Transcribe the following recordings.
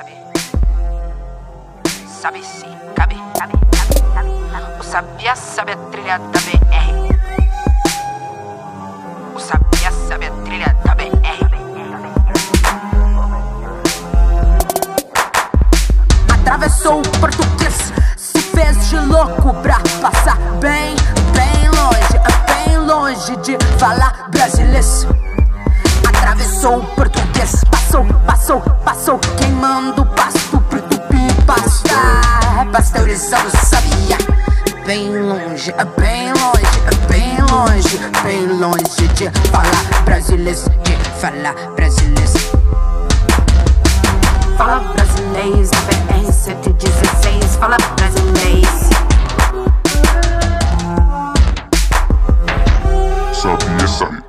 sabe. Sabe sim, cabe, cabe, cabe, cabe. O sabia sabe a trilha da BR. O sabia sabe a trilha da BR. Atravessou o português, se fez de louco pra passar bem, bem longe, bem longe de falar brasileiro. Atravessou o português, passou, passou, passou, queimando pasto pro tupi pastar, pasteurizando sabia. Bem longe, bem longe, bem longe, bem longe de falar brasileiro, de falar brasileiro. Fala brasileiro na BR 116, fala brasileiro. Sabia. Sabia,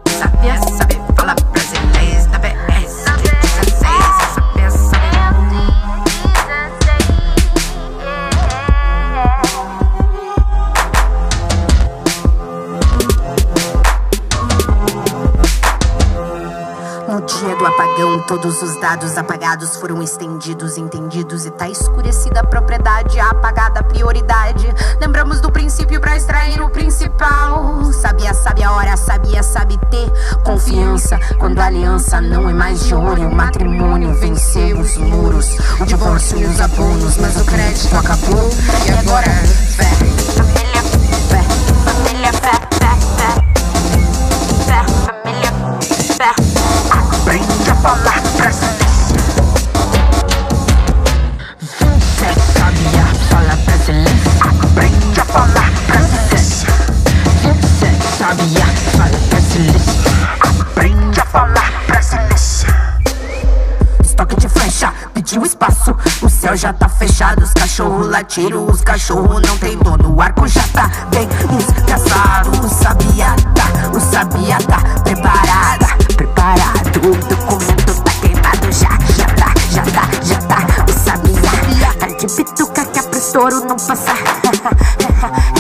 todos os dados apagados foram estendidos, entendidos e tá escurecida a propriedade, apagada a prioridade. Lembramos do princípio pra extrair o principal. Sabia, sabe a hora, sabia, sabe ter confiança. Quando a aliança não é mais de ouro, o matrimônio venceu os muros, o divórcio e os abonos, mas o crédito acabou. E agora, fé, família, fé, família, fé, fé. Fé, família, fé. Aprende a falar céu já tá fechado, os cachorros latiram, os cachorros não tem dono. O arco já tá bem escaçado. O sabia tá, o sabia tá preparada, preparado. O documento tá queimado, já, já tá, já tá, já tá. O sabia tá de bituca que é pro estouro não passar.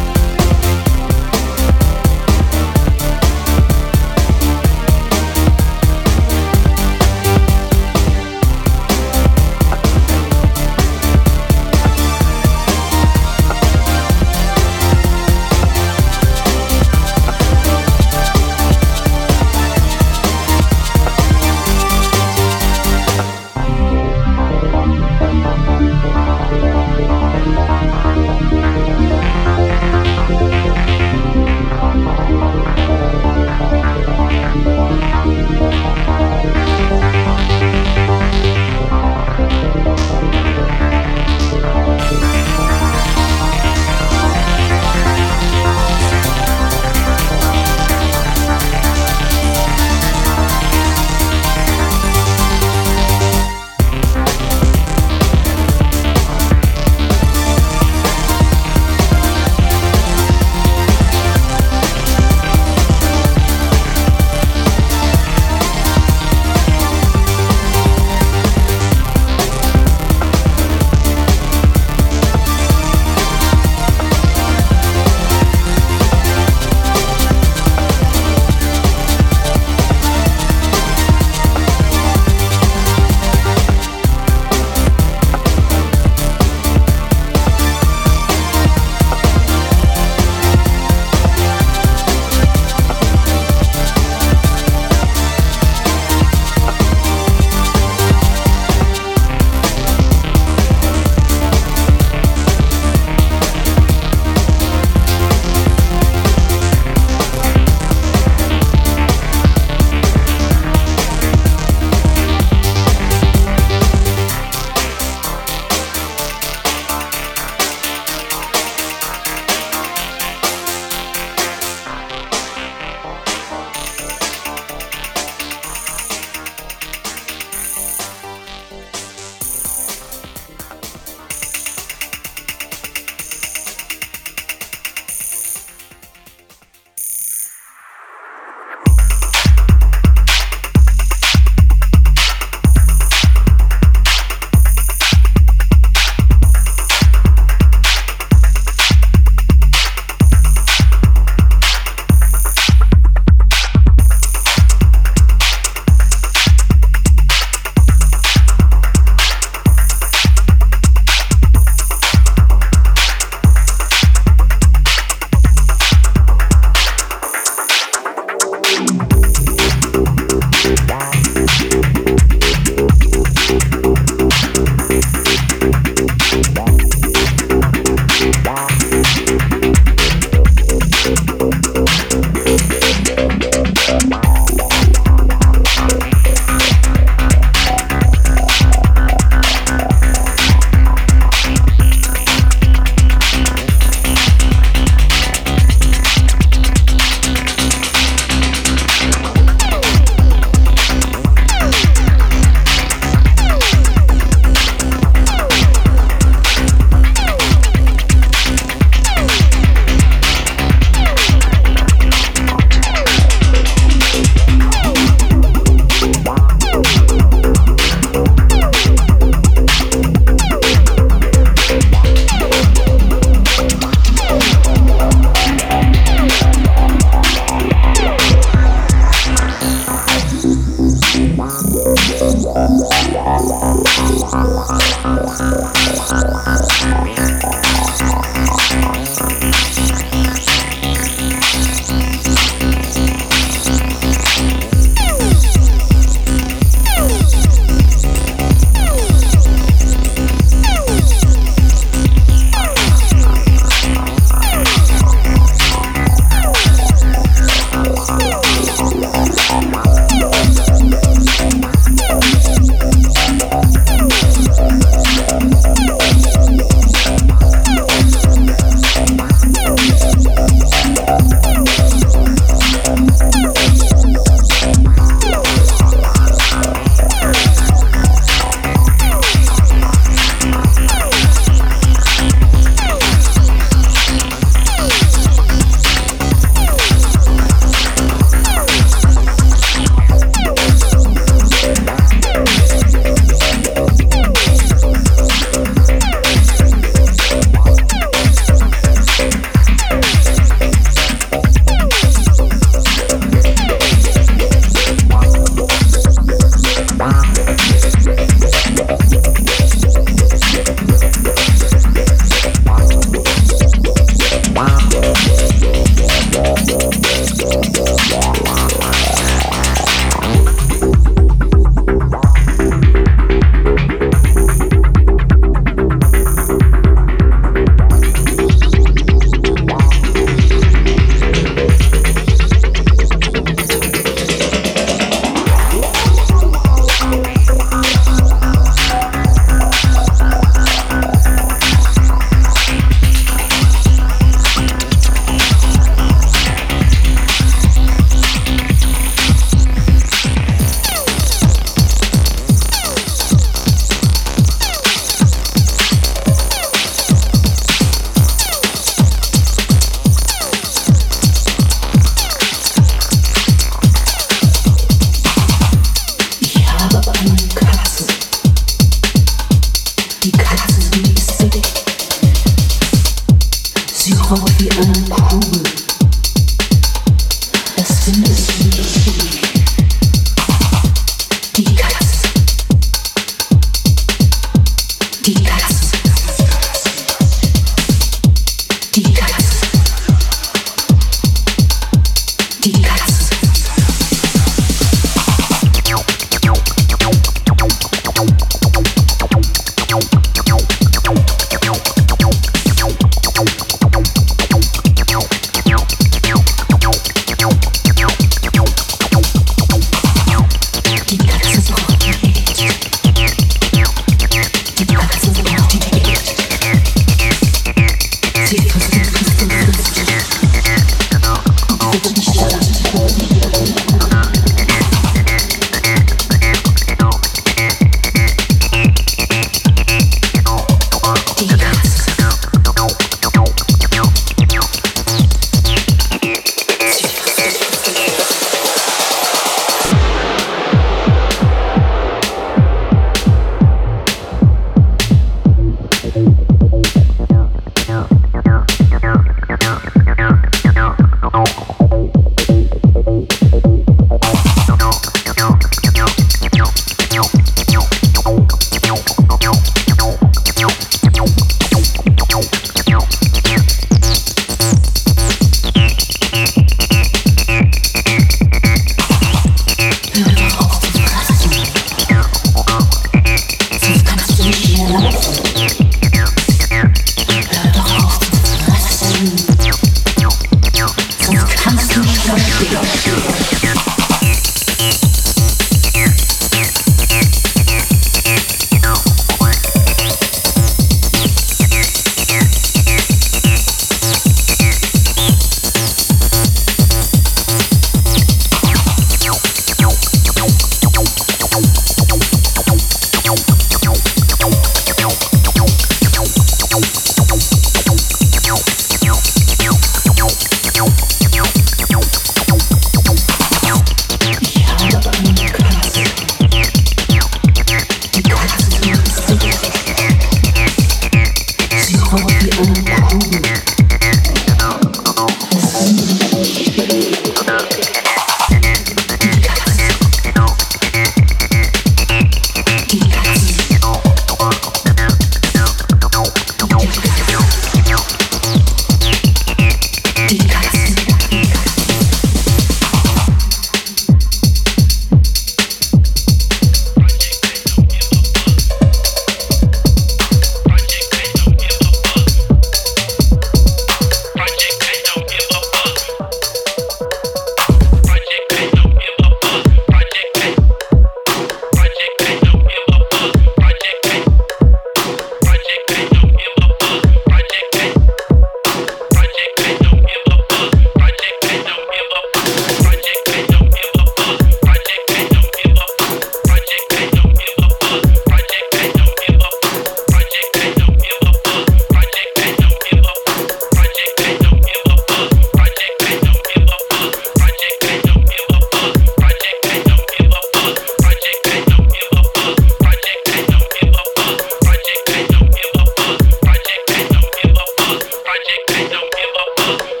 Thank you.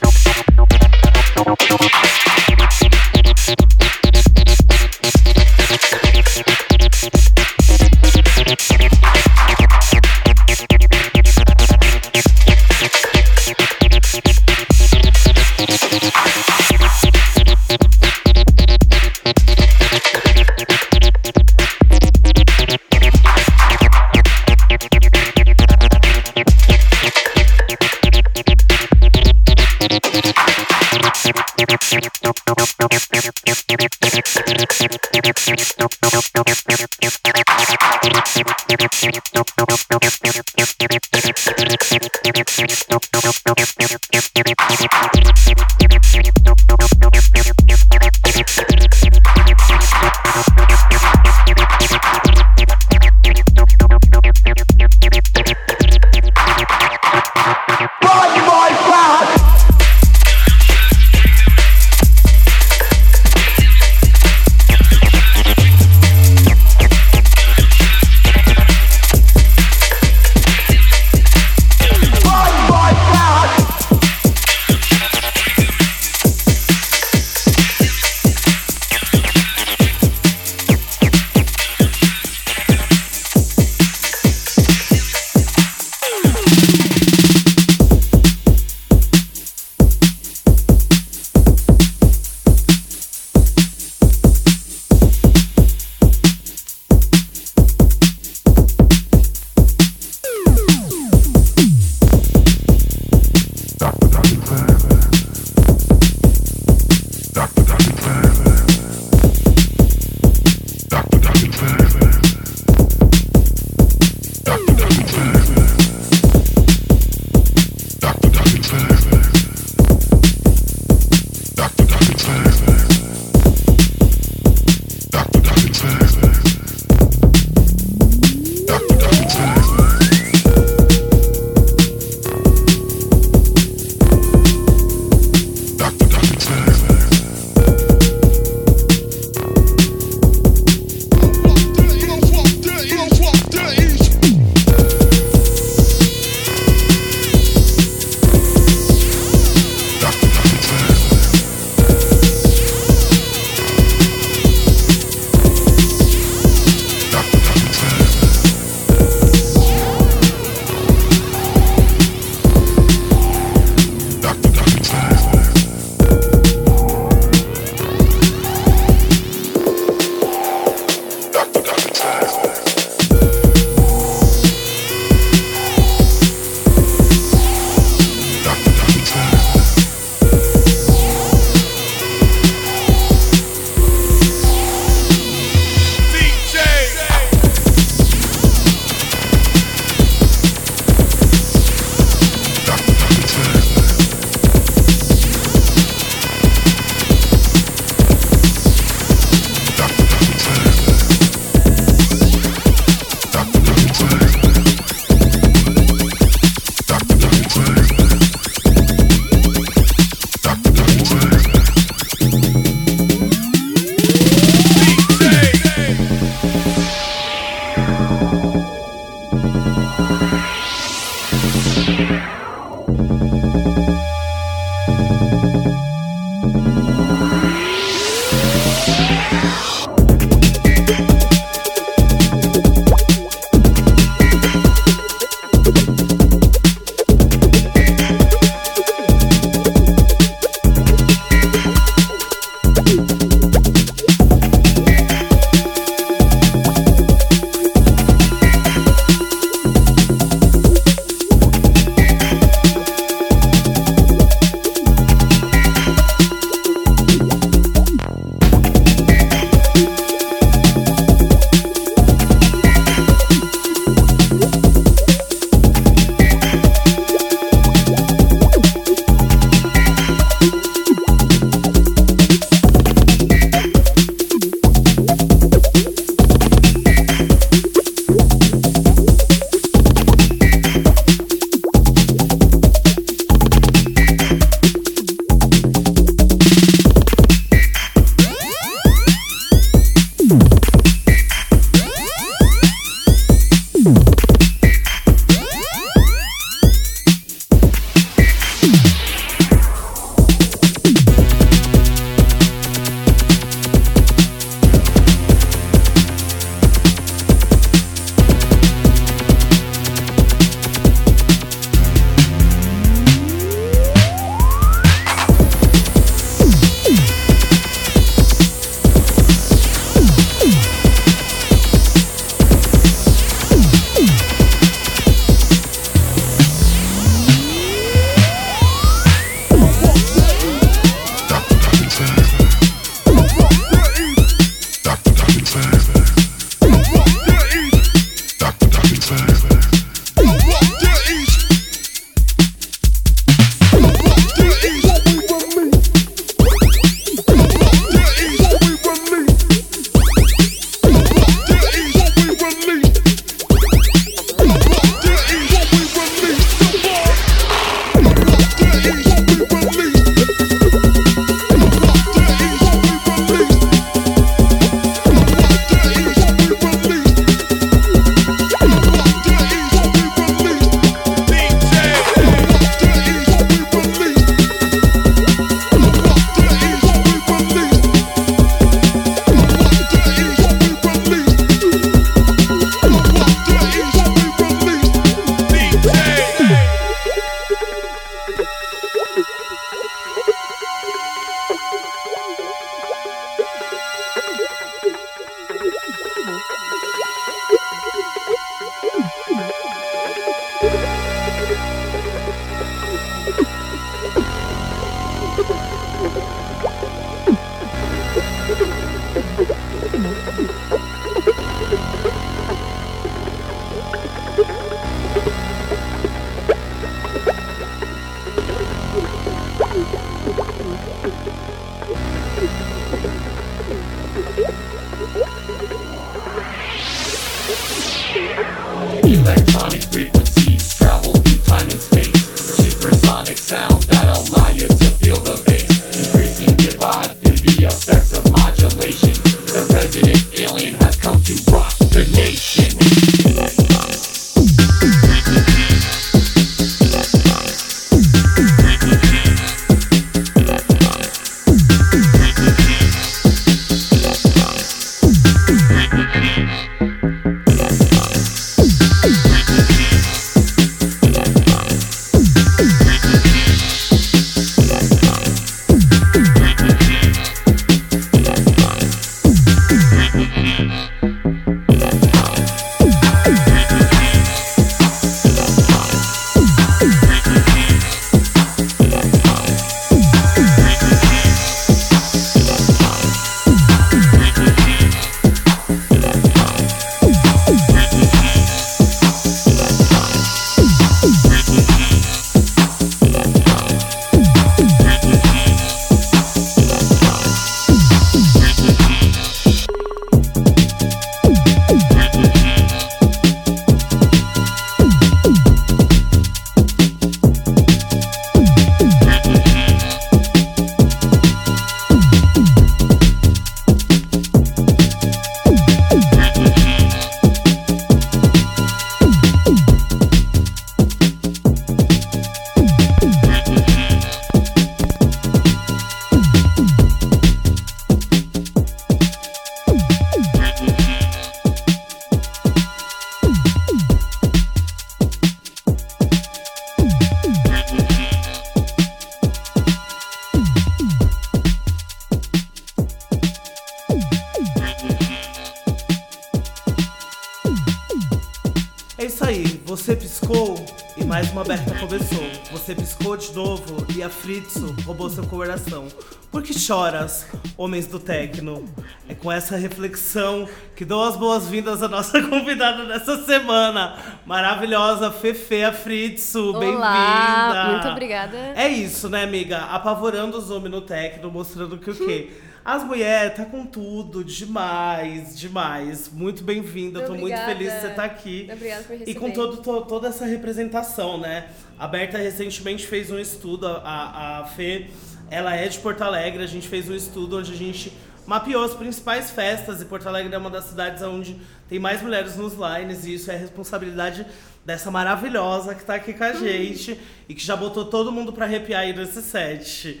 Fritzo roubou seu coração. Por que choras, homens do Tecno? É com essa reflexão que dou as boas-vindas à nossa convidada dessa semana. Maravilhosa Fefe Fritzo, bem-vinda! Muito obrigada. É isso, né, amiga? Apavorando os homens no Tecno, mostrando que o quê? As mulheres tá com tudo, demais, demais. Muito bem-vinda, tô muito feliz de você estar aqui. Obrigada por E com receber. todo, to- toda essa representação, né? A Berta recentemente fez um estudo, a, a Fê, ela é de Porto Alegre, a gente fez um estudo onde a gente mapeou as principais festas e Porto Alegre é uma das cidades onde tem mais mulheres nos lines e isso é responsabilidade dessa maravilhosa que tá aqui com a gente e que já botou todo mundo pra arrepiar aí nesse set.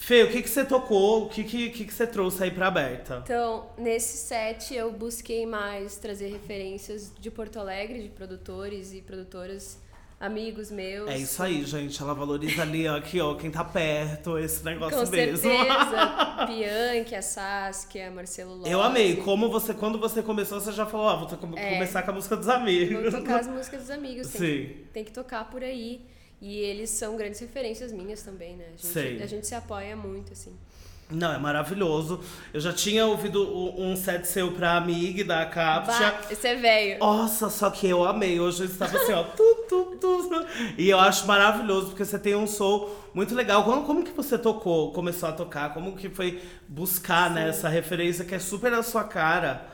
Fê, o que que você tocou? O que que, que, você trouxe aí pra Berta? Então, nesse set eu busquei mais trazer referências de Porto Alegre, de produtores e produtoras, amigos meus. É isso aí, gente. Ela valoriza ali, ó, aqui, ó, quem tá perto, esse negócio Com mesmo. certeza. Bianchi, a Saskia, Marcelo Lopes. Eu amei. Como você, quando você começou, você já falou, ó, vou to- É. começar com a música dos amigos. Vou tocar as músicas dos amigos. Tem, Sim. que, tem que tocar por aí. E eles são grandes referências minhas também, né? A gente, Sei. a gente se apoia muito, assim. Não, é maravilhoso. Eu já tinha ouvido um set seu pra Amig da Captcha. Esse é velho. Nossa, só que eu amei. Hoje eu estava assim, ó. Tu, tu, tu. E eu acho maravilhoso, porque você tem um som muito legal. Como, como que você tocou, começou a tocar? Como que foi buscar né, essa referência que é super a sua cara?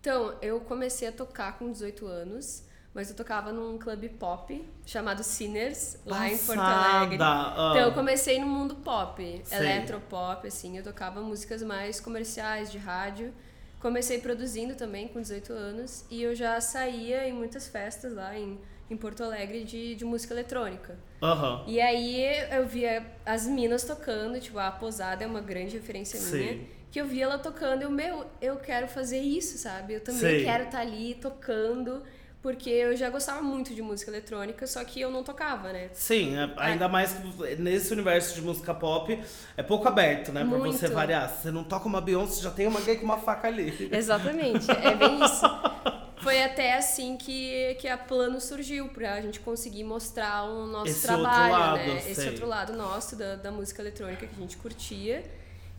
Então, eu comecei a tocar com 18 anos, mas eu tocava num clube pop chamado Sinners, lá em Porto Alegre. Passada, ah. Então, eu comecei no mundo pop, Sei. eletropop, assim. Eu tocava músicas mais comerciais, de rádio. Comecei produzindo também com 18 anos e eu já saía em muitas festas lá em, em Porto Alegre de, de música eletrônica. Aham. E aí eu via as minas tocando, tipo, a Posada é uma grande referência Sim. minha. Que eu via ela tocando e eu, meu, eu quero fazer isso, sabe? Eu também Sei. quero estar ali tocando, porque eu já gostava muito de música eletrônica, só que eu não tocava, né? Sim, é- ainda mais que nesse universo de música pop é pouco aberto, né? Pra Muito. você variar. Se você não toca uma Beyoncé, já tem uma gay com uma faca ali. Exatamente, é bem isso. foi até assim que, que a Plano surgiu, pra gente conseguir mostrar o nosso Esse trabalho, lado, né? sei. Esse outro lado nosso da, da música eletrônica que a gente curtia.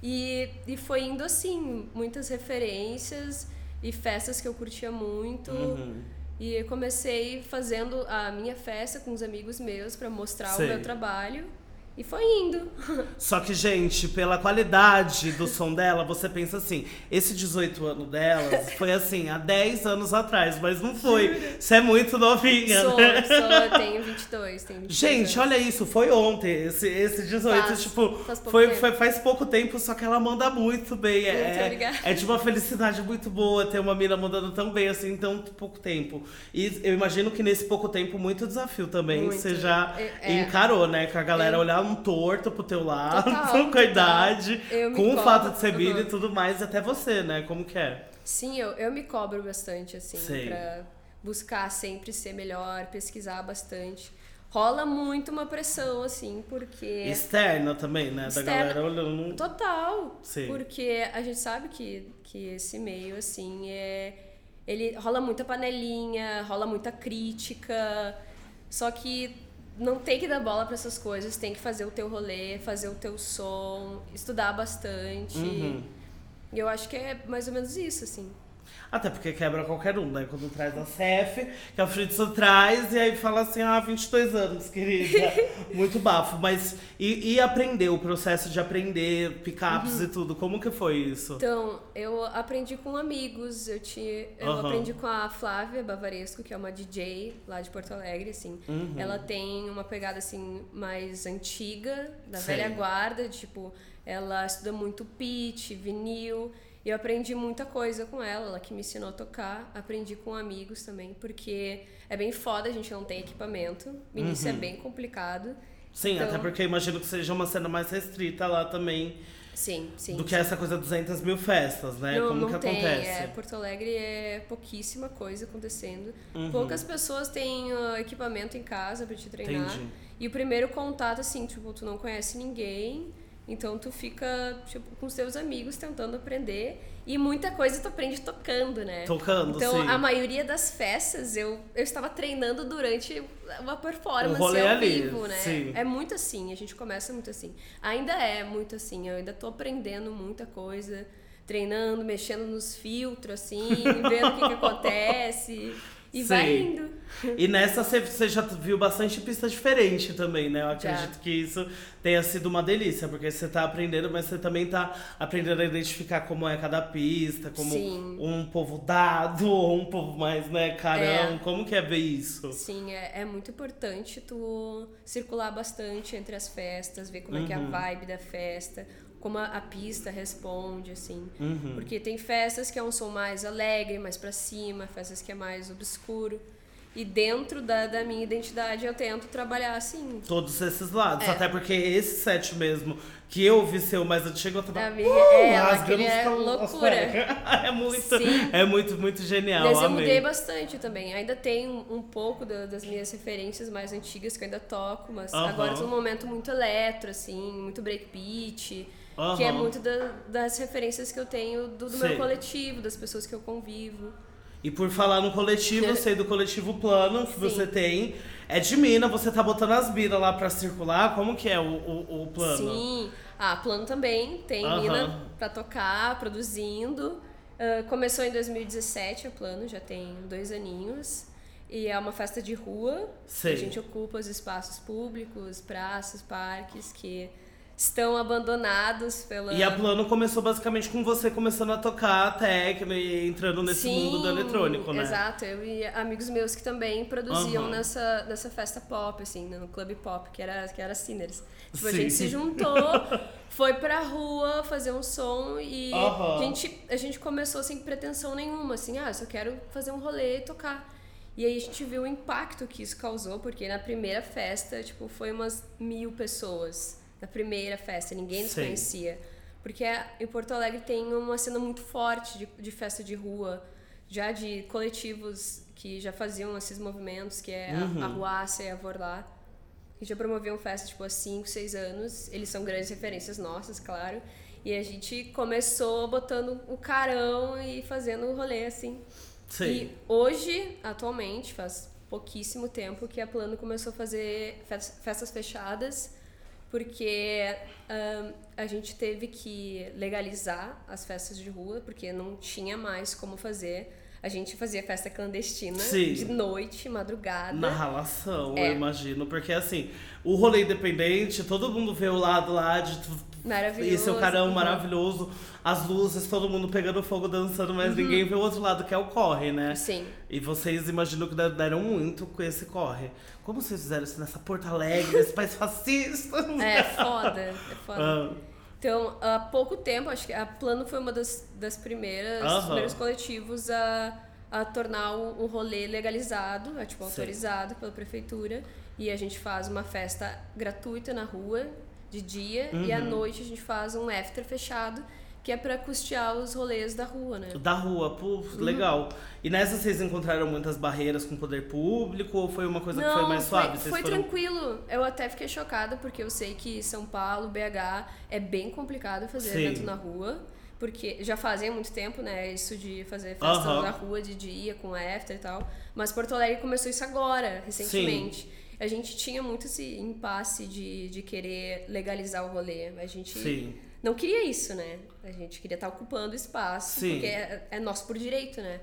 E, e foi indo assim, muitas referências e festas que eu curtia muito. Uhum. E eu comecei fazendo a minha festa com os amigos meus pra mostrar Sei. o meu trabalho. E foi indo. Só que, gente, pela qualidade do som dela, você pensa assim, esse 18 anos dela foi assim, há 10 anos atrás, mas não foi. Você é muito novinha, sou, né? sou, eu tenho 22, tenho 22 Gente, anos. olha isso, foi ontem, esse, esse 18, Faz- tipo, faz pouco foi, tempo. foi- faz pouco tempo, só que ela manda muito bem. Muito é, obrigada. é de uma felicidade muito boa ter uma mina mandando tão bem assim em tão pouco tempo. E eu imagino que nesse pouco tempo, muito desafio também, Muito. você já É- é. encarou, né? Com a galera Eu- olhar um torto pro teu lado, Total, com a idade, com o fato de ser Uhum. e tudo mais, e até você, né? Como que é? Sim, eu, eu me cobro bastante, assim, Sei. pra buscar sempre ser melhor, pesquisar bastante. Rola muito uma pressão, assim, porque. Externa também, né? Da Externa. galera olhando. Total. Sim. Porque a gente sabe que, que esse meio, assim, é. Ele rola muita panelinha, rola muita crítica. Só que não tem que dar bola pra essas coisas, tem que fazer o teu rolê, fazer o teu som, estudar bastante. Uhum. E eu acho que é mais ou menos isso, assim. Até porque quebra qualquer um, né? Quando traz a CEF, que a Fritzo traz, e aí fala assim, ah, 22 anos, querida. Muito bafo. Mas, e, e aprender, o processo de aprender picapes Uhum. e tudo, como que foi isso? Então, eu aprendi com amigos, eu, tinha, eu Aham. aprendi com a Flávia Bavaresco, que é uma DJ lá de Porto Alegre, assim. Uhum. Ela tem uma pegada, assim, mais antiga, da Sei. velha guarda, tipo, ela estuda muito pitch, vinil, e eu aprendi muita coisa com ela, ela que me ensinou a tocar, aprendi com amigos também, porque é bem foda, a gente não tem equipamento, no início é Uhum. bem complicado. Sim, Então- até porque eu imagino que seja uma cena mais restrita lá também, Sim, sim. do que essa coisa 200 mil festas, né? Não, como não que tem. acontece? É, Porto Alegre é pouquíssima coisa acontecendo. Uhum. Poucas pessoas têm ah, equipamento em casa pra te treinar. Entendi. E o primeiro contato, assim, tipo, tu não conhece ninguém, então tu fica tipo, com os teus amigos tentando aprender. E muita coisa tu aprende tocando, né? Tocando, Então, sim. a maioria das festas eu, eu estava treinando durante uma performance ao ali, vivo, né? sim. É muito assim, a gente começa muito assim. Ainda é muito assim, eu ainda tô aprendendo muita coisa, treinando, mexendo nos filtros, assim, vendo o que, que acontece. E vai Sei. indo. E nessa você- já viu bastante pista diferente também, né? Eu acredito Já. que isso tenha sido uma delícia, porque você tá aprendendo, mas você também tá aprendendo a identificar como é cada pista, como Sim. um povo dado ou um povo mais, né, carão. É. Como que é ver isso? Sim, é, é muito importante tu circular bastante entre as festas, ver como é que é a Uhum. vibe da festa, como a, a pista responde, assim. Uhum. Porque tem festas que é um som mais alegre, mais pra cima, festas que é mais obscuro. E dentro da, da minha identidade eu tento trabalhar assim. Todos esses lados. É. Até porque esse set mesmo, que eu vi seu mais antigo, eu tava. A minha, é, rasgando aquele é os- as loucura. é muito, Sim. é muito, muito genial. Mas eu amei. mudei bastante também. Ainda tem um, um pouco da- das minhas referências mais antigas que eu ainda toco, mas Aham. agora tô num momento muito eletro, assim, muito breakbeat, que é muito da- das referências que eu tenho do, do meu coletivo, das pessoas que eu convivo. E por falar no coletivo, eu sei do coletivo Plano que Sim. você tem. É de mina, você tá botando as minas lá pra circular. Como que é o, o, o plano? Sim. Ah, plano também. Tem Aham. mina pra tocar, produzindo. Ah, começou em 2017 o plano, já tem dois aninhos. E é uma festa de rua. Sei. A gente ocupa os espaços públicos, praças, parques que estão abandonados pela. E a Plano começou basicamente com você começando a tocar techno e entrando nesse Sim, mundo do eletrônico, né? Exato, eu e amigos meus que também produziam Aham. nessa, nessa festa pop, assim, no clube pop, que era, que era Sinners. Tipo, a Sim. gente se juntou, foi pra rua fazer um som e Aham. a, gente, a gente começou sem pretensão nenhuma, assim, ah, eu só quero fazer um rolê e tocar. E aí a gente viu o impacto que isso causou, porque na primeira festa, tipo, foi umas mil pessoas. Na primeira festa, ninguém nos Sei. conhecia. Porque em Porto Alegre tem uma cena muito forte de, de festa de rua, já de coletivos que já faziam esses movimentos, que é a- Uhum. a Ruácia e a Vorlá, que já promoviam festa tipo, há 5, 6 anos. Eles são grandes referências nossas, claro. E a gente começou botando o carão e fazendo o rolê assim. Sim. E hoje, atualmente, faz pouquíssimo tempo que a Plano começou a fazer fes- festas fechadas, porque ahn, a gente teve que legalizar as festas de rua, porque não tinha mais como fazer. A gente fazia festa clandestina Sim. de noite, madrugada. Na relação, É. eu imagino. Porque assim, o rolê independente, todo mundo vê o lado lá de Maravilhoso. e seu carão Uhum. maravilhoso, as luzes, todo mundo pegando fogo, dançando, mas ninguém vê o outro lado que é o corre, né? Uhum. Sim. E vocês imaginam que deram muito com esse corre. Como vocês fizeram isso nessa Porto Alegre, nesse país fascista? É foda, é foda. Ah, Então, há pouco tempo, acho que a Plano foi uma das, das primeiras, dos Aham. primeiros coletivos a, a tornar o, o rolê legalizado, é, tipo, Sim. autorizado pela prefeitura. E a gente faz uma festa gratuita na rua, de dia, e à Uhum. noite a gente faz um after fechado, que é pra custear os rolês da rua, né? da rua, pô, legal. E nessa vocês encontraram muitas barreiras com o poder público ou foi uma coisa que foi mais suave? Vocês foi foram- tranquilo. Eu até fiquei chocada porque eu sei que São Paulo, BH, é bem complicado fazer Sim. evento na rua. Porque já fazem há muito tempo, né? Isso de fazer festa Aham. na rua de dia, com after e tal. Mas Porto Alegre começou isso agora, recentemente. A gente tinha muito esse impasse de, de querer legalizar o rolê. A gente Sim. não queria isso, né? A gente queria estar ocupando espaço, Sim. porque é, é nosso por direito, né?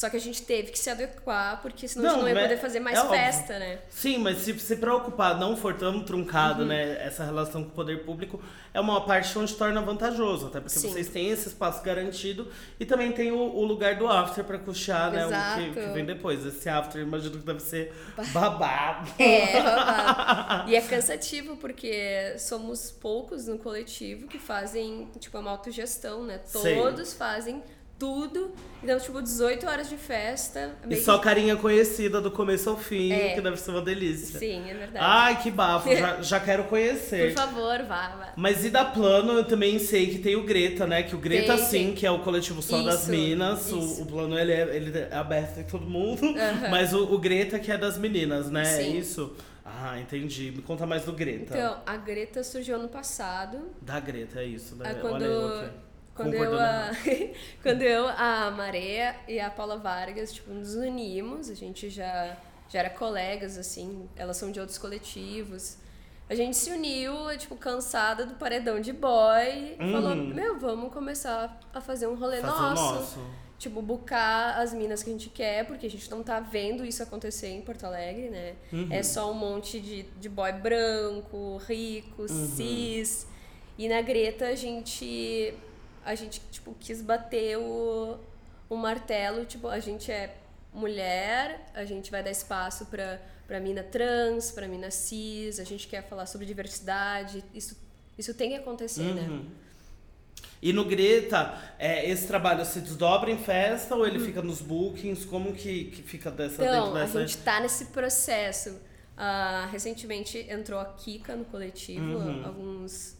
Só que a gente teve que se adequar, porque senão a Não, gente não ia mas poder fazer mais é óbvio. festa, né? Sim, mas se se preocupar não for tão Uhum. truncado, né, essa relação com o poder público, é uma parte onde torna vantajoso, até porque Sim. vocês têm esse espaço garantido e também tem o, o lugar do after pra custear, né, o que, Exato. que vem depois. Esse after, imagino que deve ser babado. É, babado. e é cansativo porque somos poucos no coletivo que fazem, tipo, uma autogestão, né? Todos fazem tudo. Então, tipo, 18 horas de festa. E só que- carinha conhecida do começo ao fim, É. que deve ser uma delícia. Sim, é verdade. Ai, que bafo, já, já quero Por conhecer. favor, vá, vá. Mas e da Plano, eu também sei que tem o Greta, né? Que o Greta, Tem, sim, tem. que é o coletivo só das Isso, minas. O, o Plano, ele é, ele é aberto a todo mundo. Mas o, o Greta que é das meninas, né? É Sim. isso? Ah, entendi. Me conta mais do Greta. Então, a Greta surgiu ano passado. Da Greta, é isso, né? Ah, quando, Olha eu aqui. quando, eu, a, quando eu, a Maria e a Paula Vargas, tipo, nos unimos, a gente já, já era colegas, assim, elas são de outros coletivos. A gente se uniu, tipo, cansada do paredão de boy, e falou, meu, vamos começar a fazer um rolê Fazer nosso. nosso. Tipo, bucar as minas que a gente quer, porque a gente não tá vendo isso acontecer em Porto Alegre, né? Uhum. É só um monte de, de boy branco, rico, Uhum. cis. E na Greta a gente, a gente tipo, quis bater o, o martelo. Tipo, a gente é mulher, a gente vai dar espaço pra, pra mina trans, pra mina cis, a gente quer falar sobre diversidade. Isso, isso tem que acontecer, né? Uhum. E no Greta, é, esse trabalho se desdobra em festa ou ele fica nos bookings? Como que, que fica dessa dentro Hum. Então, a dessa? gente tá nesse processo. Ah, recentemente entrou a Kika no coletivo, Uhum. alguns,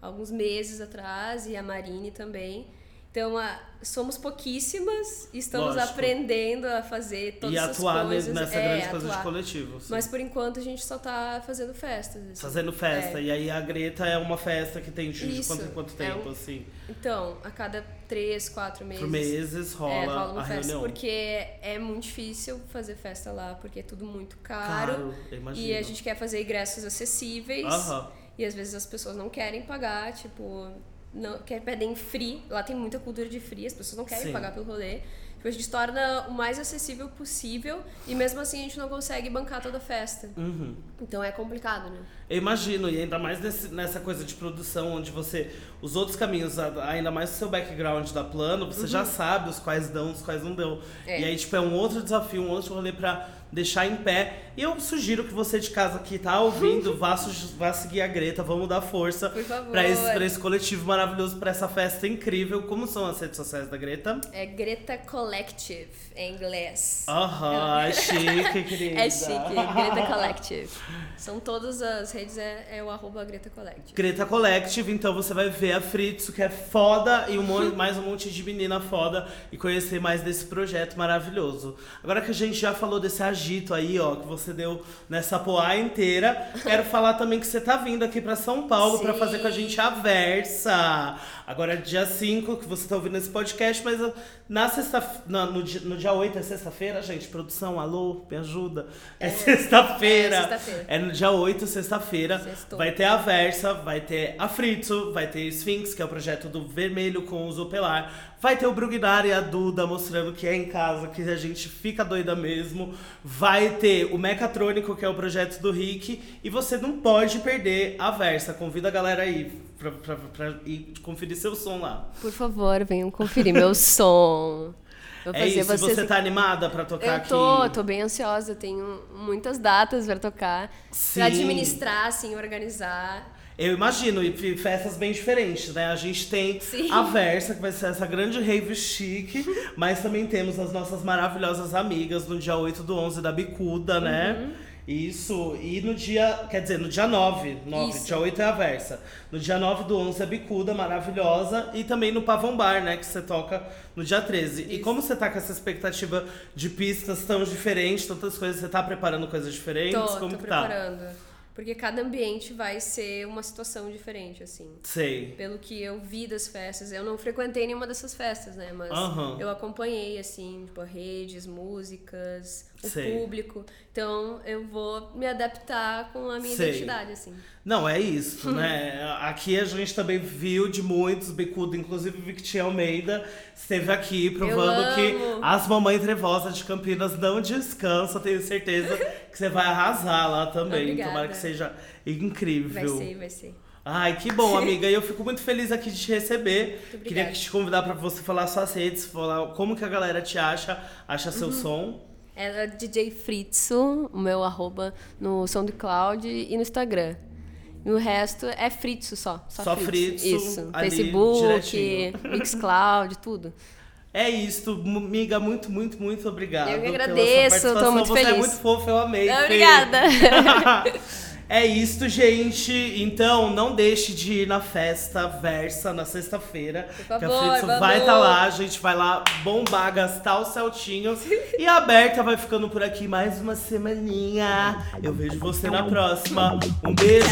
alguns meses atrás, e a Marine também. Então, ah, somos pouquíssimas e estamos Lógico. aprendendo a fazer todas E essas atuar ne- coisas. nessa É, grande coisa de atuar. coletivo. sim. Mas por enquanto a gente só tá fazendo festas. assim. Fazendo festa. É. E aí a Greta é uma festa que tem de Isso, quanto em quanto é tempo, um- assim? Então, a cada três, quatro meses. Por meses rola, É, rola uma a festa, reunião. porque é muito difícil fazer festa lá, porque é tudo muito Caro, caro. eu imagino. e a gente quer fazer ingressos acessíveis. Aham. E às vezes as pessoas não querem pagar, tipo, não quer pedem free. Lá tem muita cultura de free, as pessoas não querem Sim. pagar pelo rolê. Tipo, a gente torna o mais acessível possível e mesmo assim a gente não consegue bancar toda a festa. Uhum. Então é complicado, né? Eu imagino, e ainda mais nesse- nessa coisa de produção, onde você. Os outros caminhos, ainda mais o seu background da plano, você já sabe os quais dão, os quais não dão. Uhum. É. E aí, tipo, é um outro desafio, um outro rolê pra deixar em pé. E eu sugiro que você de casa que tá ouvindo, vá, vá seguir a Greta, vamos dar força pra esse, pra esse coletivo maravilhoso, pra essa festa incrível. Como são as redes sociais da Greta? É Greta Collective em inglês. Aham, é chique, querida. É chique, Greta Collective. São todas as redes, é, é o arroba Greta Collective. Greta Collective, então você vai ver a Fritz, que é foda, e um monte- mais um monte de menina foda, e conhecer mais desse projeto maravilhoso. Agora que a gente já falou desse agito aí, ó, que você deu nessa poá inteira. Quero falar também que você tá vindo aqui pra São Paulo Sim. fazer com a gente a Versa. Agora é dia 5 que você tá ouvindo esse podcast, mas na sexta na- no, dia, no dia 8 é sexta-feira, gente. Produção, alô, me ajuda. É, sexta-feira. é sexta-feira. É no dia 8, sexta-feira. Vai ter a Versa, vai ter a Fritzo, vai ter Sphinx, que é o projeto do Vermelho com o Zopelar. Vai ter o Brugnar e a Duda mostrando que é em casa, que a gente fica doida mesmo. Vai ter o Mecatrônico, que é o projeto do Rick. E você não pode perder a Versa. Convida a galera aí pra, pra, pra ir conferir seu som lá. Por favor, venham conferir meu som. Vou É isso, vocês- você tá animada pra tocar Eu aqui? tô, tô bem ansiosa, tenho muitas datas pra tocar, Sim. pra administrar, assim, organizar. Eu imagino, e festas bem diferentes, né? A gente tem Sim. a Versa, que vai ser essa grande rave chique, mas também temos as nossas maravilhosas amigas no dia 8 do 11 da Bicuda, né? Uhum. Isso, e no dia, quer dizer, no dia 9, 9 Isso. dia 8 é a Versa. No dia 9 do 11 é Bicuda, maravilhosa, e também no Pavão Bar, né, que você toca no dia 13. E Isso. como você tá com essa expectativa de pistas tão diferentes, tantas coisas, você tá preparando coisas diferentes? Tô, como tô que tá? preparando. Porque cada ambiente vai ser uma situação diferente, assim. Sei. Pelo que eu vi das festas, eu não frequentei nenhuma dessas festas, né? Mas Aham. eu acompanhei, assim, tipo, redes, músicas, o Sei. público. Então eu vou me adaptar com a minha Sei. identidade, assim. Não, é isso, né? Aqui a gente também viu de muitos bicudos, inclusive Victinha Almeida esteve aqui provando que as mamães trevosas de Campinas não descansam. Tenho certeza que você vai arrasar lá também. Obrigada. Tomara que seja incrível. Vai ser, vai ser. Ai, que bom, amiga. E eu fico muito feliz aqui de te receber. Queria te convidar para você falar suas redes, falar como que a galera te acha, acha seu Uhum. som. É DJ Fritzo, o meu arroba no SoundCloud e no Instagram. E o resto é Fritzo só. Só, Só Fritzo, Isso. ali, Facebook. Mixcloud, tudo. É isso, amiga, muito, muito, muito obrigado. Eu que agradeço, tô muito Você é feliz. muito fofa, eu amei. Obrigada. É isto, gente. Então, não deixe de ir na festa Versa na sexta-feira. Que a Fritz vai estar tá lá, a gente vai lá bombar, gastar o Celtinho. e a Berta vai ficando por aqui mais uma semaninha. Eu vejo você na próxima. Um beijo!